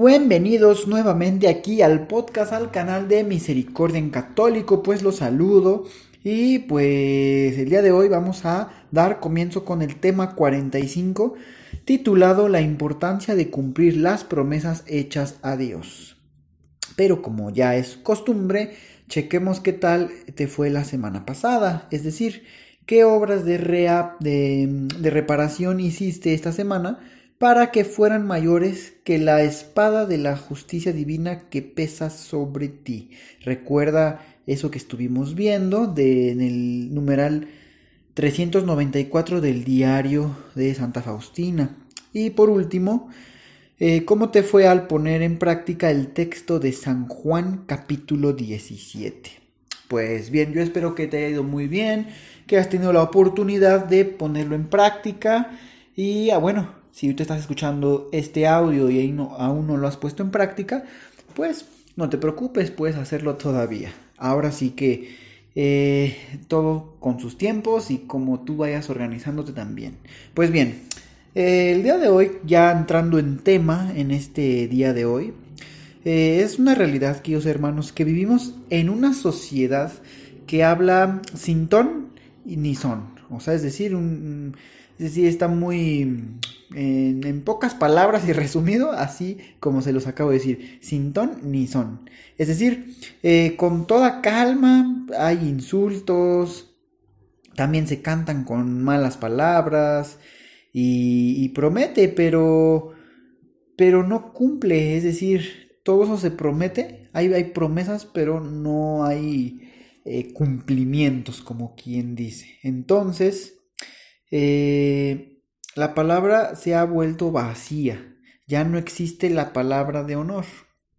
Bienvenidos nuevamente aquí al podcast, al canal de Misericordia en Católico, pues los saludo y pues el día de hoy vamos a dar comienzo con el tema 45 titulado La importancia de cumplir las promesas hechas a Dios. Pero como ya es costumbre, chequemos qué tal te fue la semana pasada, es decir, qué obras de, de reparación hiciste esta semana para que fueran mayores que la espada de la justicia divina que pesa sobre ti. Recuerda eso que estuvimos viendo en el numeral 394 del diario de Santa Faustina. Y por último, eh, ¿cómo te fue al poner en práctica el texto de San Juan capítulo 17? Pues bien, yo espero que te haya ido muy bien, que has tenido la oportunidad de ponerlo en práctica y ah, bueno, si tú estás escuchando este audio y aún no lo has puesto en práctica, pues no te preocupes, puedes hacerlo todavía. Ahora sí que eh, todo con sus tiempos y como tú vayas organizándote también. Pues bien, eh, el día de hoy, ya entrando en tema en este día de hoy, eh, es una realidad, queridos hermanos, que vivimos en una sociedad que habla sin ton ni son. O sea, es decir, un, es decir, está muy en, pocas palabras y resumido, así como se los acabo de decir, sin ton ni son. Es decir, eh, con toda calma, hay insultos, también se cantan con malas palabras y, promete, pero, pero no cumple. Es decir, todo eso se promete, hay, hay promesas, pero no hay eh, cumplimientos, como quien dice. Entonces, eh, la palabra se ha vuelto vacía, ya no existe la palabra de honor,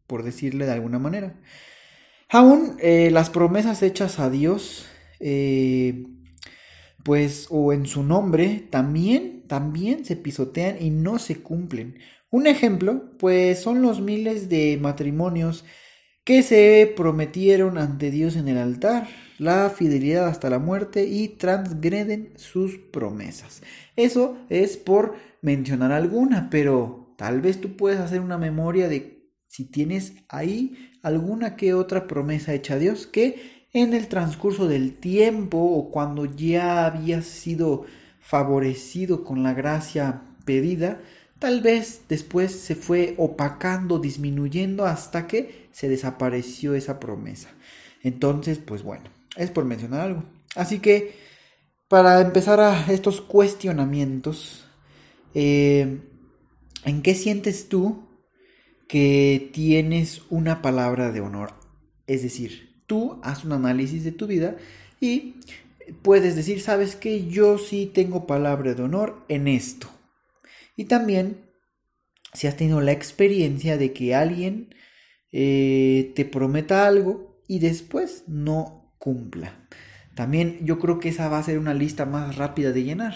por decirle de alguna manera. Aún eh, las promesas hechas a Dios, eh, pues, o en su nombre, también, también se pisotean y no se cumplen. Un ejemplo, pues, son los miles de matrimonios que se prometieron ante Dios en el altar, la fidelidad hasta la muerte y transgreden sus promesas. Eso es por mencionar alguna, pero tal vez tú puedes hacer una memoria de si tienes ahí alguna que otra promesa hecha a Dios que en el transcurso del tiempo o cuando ya habías sido favorecido con la gracia pedida, tal vez después se fue opacando, disminuyendo hasta que se desapareció esa promesa. Entonces, pues bueno, es por mencionar algo. Así que, para empezar a estos cuestionamientos, eh, ¿en qué sientes tú que tienes una palabra de honor? Es decir, tú haz un análisis de tu vida y puedes decir, sabes que yo sí tengo palabra de honor en esto. Y también, si has tenido la experiencia de que alguien eh, te prometa algo y después no cumpla. También yo creo que esa va a ser una lista más rápida de llenar.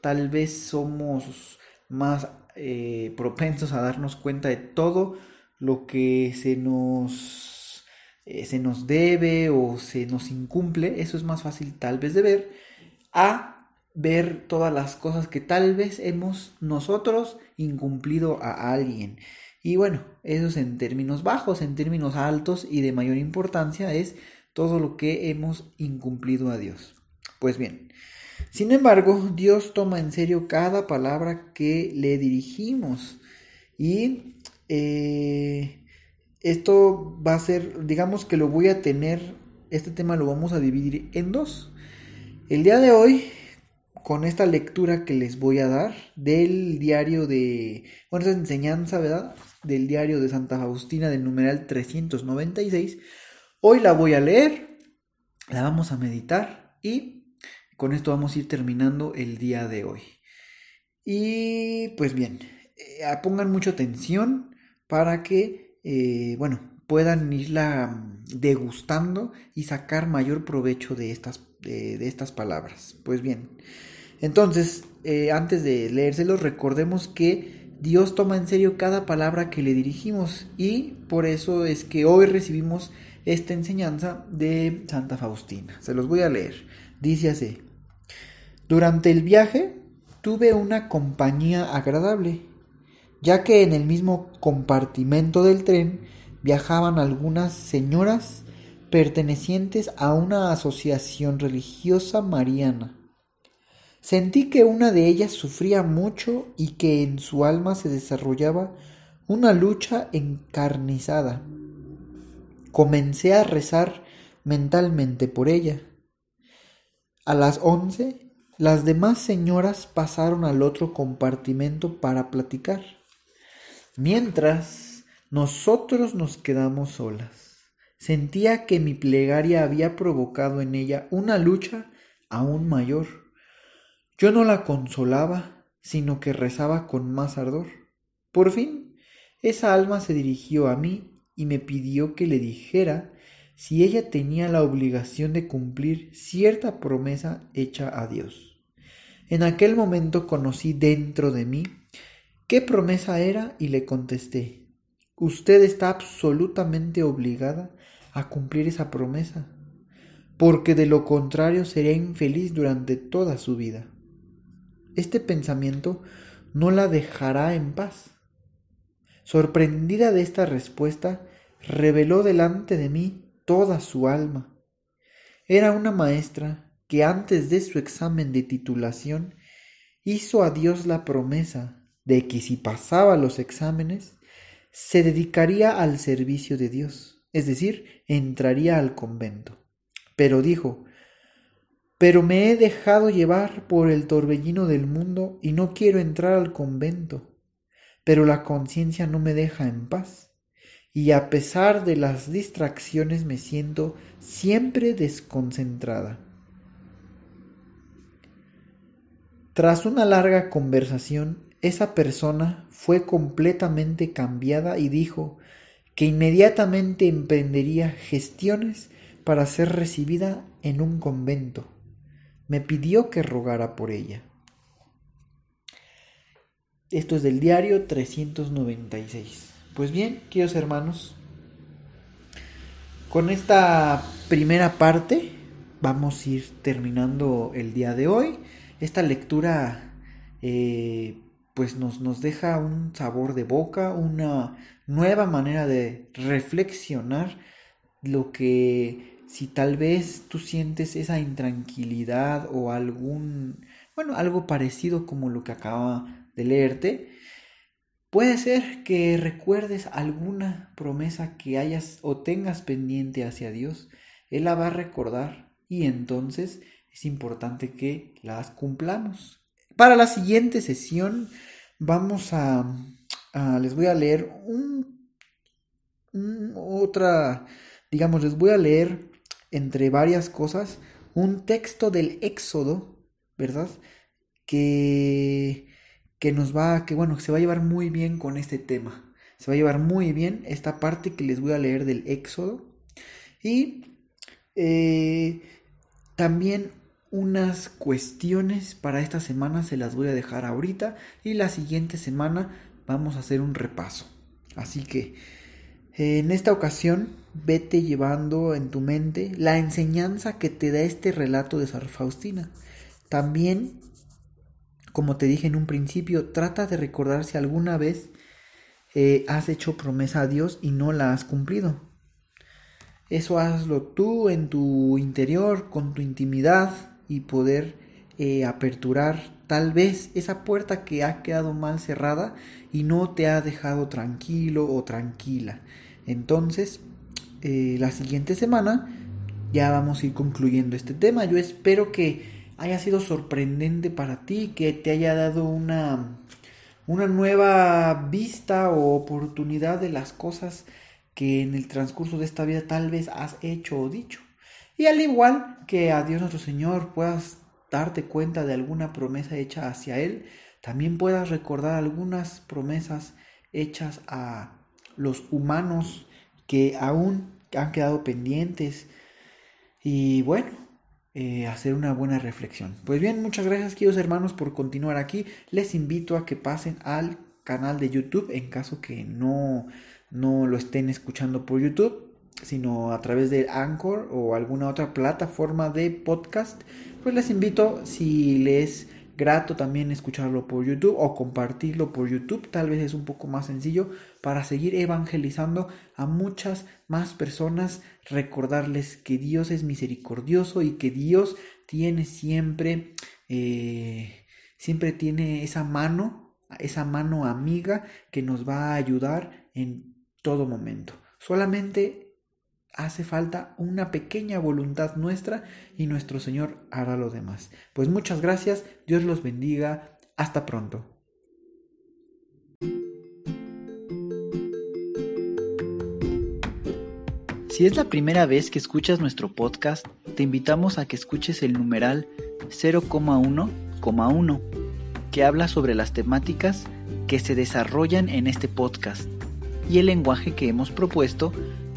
Tal vez somos más eh, propensos a darnos cuenta de todo lo que se nos, eh, se nos debe o se nos incumple. Eso es más fácil tal vez de ver a ver todas las cosas que tal vez hemos nosotros incumplido a alguien. Y bueno, eso es en términos bajos, en términos altos y de mayor importancia es todo lo que hemos incumplido a Dios. Pues bien, sin embargo, Dios toma en serio cada palabra que le dirigimos y eh, esto va a ser, digamos que lo voy a tener, este tema lo vamos a dividir en dos. El día de hoy, con esta lectura que les voy a dar del diario de, bueno, esa enseñanza, ¿verdad? Del diario de Santa Faustina del numeral 396, Hoy la voy a leer, la vamos a meditar y con esto vamos a ir terminando el día de hoy. Y pues bien, eh, pongan mucha atención para que, eh, bueno, puedan irla degustando y sacar mayor provecho de estas, de, estas palabras. Pues bien, entonces, eh, antes de leérselos, recordemos que Dios toma en serio cada palabra que le dirigimos y por eso es que hoy recibimos esta enseñanza de Santa Faustina. Se los voy a leer. Dice así. Durante el viaje tuve una compañía agradable, ya que en el mismo compartimento del tren viajaban algunas señoras pertenecientes a una asociación religiosa mariana. Sentí que una de ellas sufría mucho y que en su alma se desarrollaba una lucha encarnizada. Comencé a rezar mentalmente por ella. A las once las demás señoras pasaron al otro compartimento para platicar, mientras nosotros nos quedamos solas. Sentía que mi plegaria había provocado en ella una lucha aún mayor. Yo no la consolaba, sino que rezaba con más ardor. Por fin, esa alma se dirigió a mí y me pidió que le dijera si ella tenía la obligación de cumplir cierta promesa hecha a Dios. En aquel momento conocí dentro de mí qué promesa era y le contesté, usted está absolutamente obligada a cumplir esa promesa, porque de lo contrario sería infeliz durante toda su vida. Este pensamiento no la dejará en paz. Sorprendida de esta respuesta, reveló delante de mí toda su alma. Era una maestra que antes de su examen de titulación hizo a Dios la promesa de que si pasaba los exámenes, se dedicaría al servicio de Dios, es decir, entraría al convento. Pero dijo, pero me he dejado llevar por el torbellino del mundo y no quiero entrar al convento, pero la conciencia no me deja en paz y a pesar de las distracciones me siento siempre desconcentrada. Tras una larga conversación, esa persona fue completamente cambiada y dijo que inmediatamente emprendería gestiones para ser recibida en un convento. Me pidió que rogara por ella. Esto es del diario 396. Pues bien, queridos hermanos, con esta primera parte vamos a ir terminando el día de hoy. Esta lectura eh, pues nos, nos deja un sabor de boca, una nueva manera de reflexionar lo que si tal vez tú sientes esa intranquilidad o algún, bueno, algo parecido como lo que acaba de leerte, Puede ser que recuerdes alguna promesa que hayas o tengas pendiente hacia Dios. Él la va a recordar y entonces es importante que las cumplamos. Para la siguiente sesión vamos a, les voy a leer un, otra, digamos, les voy a leer entre varias cosas un texto del Éxodo, ¿verdad? Que que nos va, que bueno, se va a llevar muy bien con este tema. Se va a llevar muy bien esta parte que les voy a leer del Éxodo. Y eh, también unas cuestiones para esta semana se las voy a dejar ahorita. Y la siguiente semana vamos a hacer un repaso. Así que en esta ocasión vete llevando en tu mente la enseñanza que te da este relato de Sor Faustina. También como te dije en un principio, trata de recordar si alguna vez eh, has hecho promesa a Dios y no la has cumplido. Eso hazlo tú en tu interior, con tu intimidad y poder eh, aperturar tal vez esa puerta que ha quedado mal cerrada y no te ha dejado tranquilo o tranquila. Entonces, eh, la siguiente semana ya vamos a ir concluyendo este tema. Yo espero que haya sido sorprendente para ti, que te haya dado una, una nueva vista o oportunidad de las cosas que en el transcurso de esta vida tal vez has hecho o dicho. Y al igual que a Dios nuestro Señor puedas darte cuenta de alguna promesa hecha hacia Él, también puedas recordar algunas promesas hechas a, los humanos que aún han quedado pendientes. Y bueno, eh, hacer una buena reflexión. Pues bien, muchas gracias queridos hermanos por continuar aquí. Les invito a que pasen al canal de YouTube en caso que no, no lo estén escuchando por YouTube sino a través de Anchor o alguna otra plataforma de podcast, pues les invito si les grato también escucharlo por YouTube o compartirlo por YouTube, tal vez es un poco más sencillo para seguir evangelizando a muchas más personas, recordarles que Dios es misericordioso y que Dios tiene siempre, eh, siempre tiene esa mano, esa mano amiga que nos va a ayudar en todo momento. Solamente hace falta una pequeña voluntad nuestra y nuestro Señor hará lo demás. Pues muchas gracias, Dios los bendiga, hasta pronto. Si es la primera vez que escuchas nuestro podcast, te invitamos a que escuches el numeral 0,1,1, que habla sobre las temáticas que se desarrollan en este podcast y el lenguaje que hemos propuesto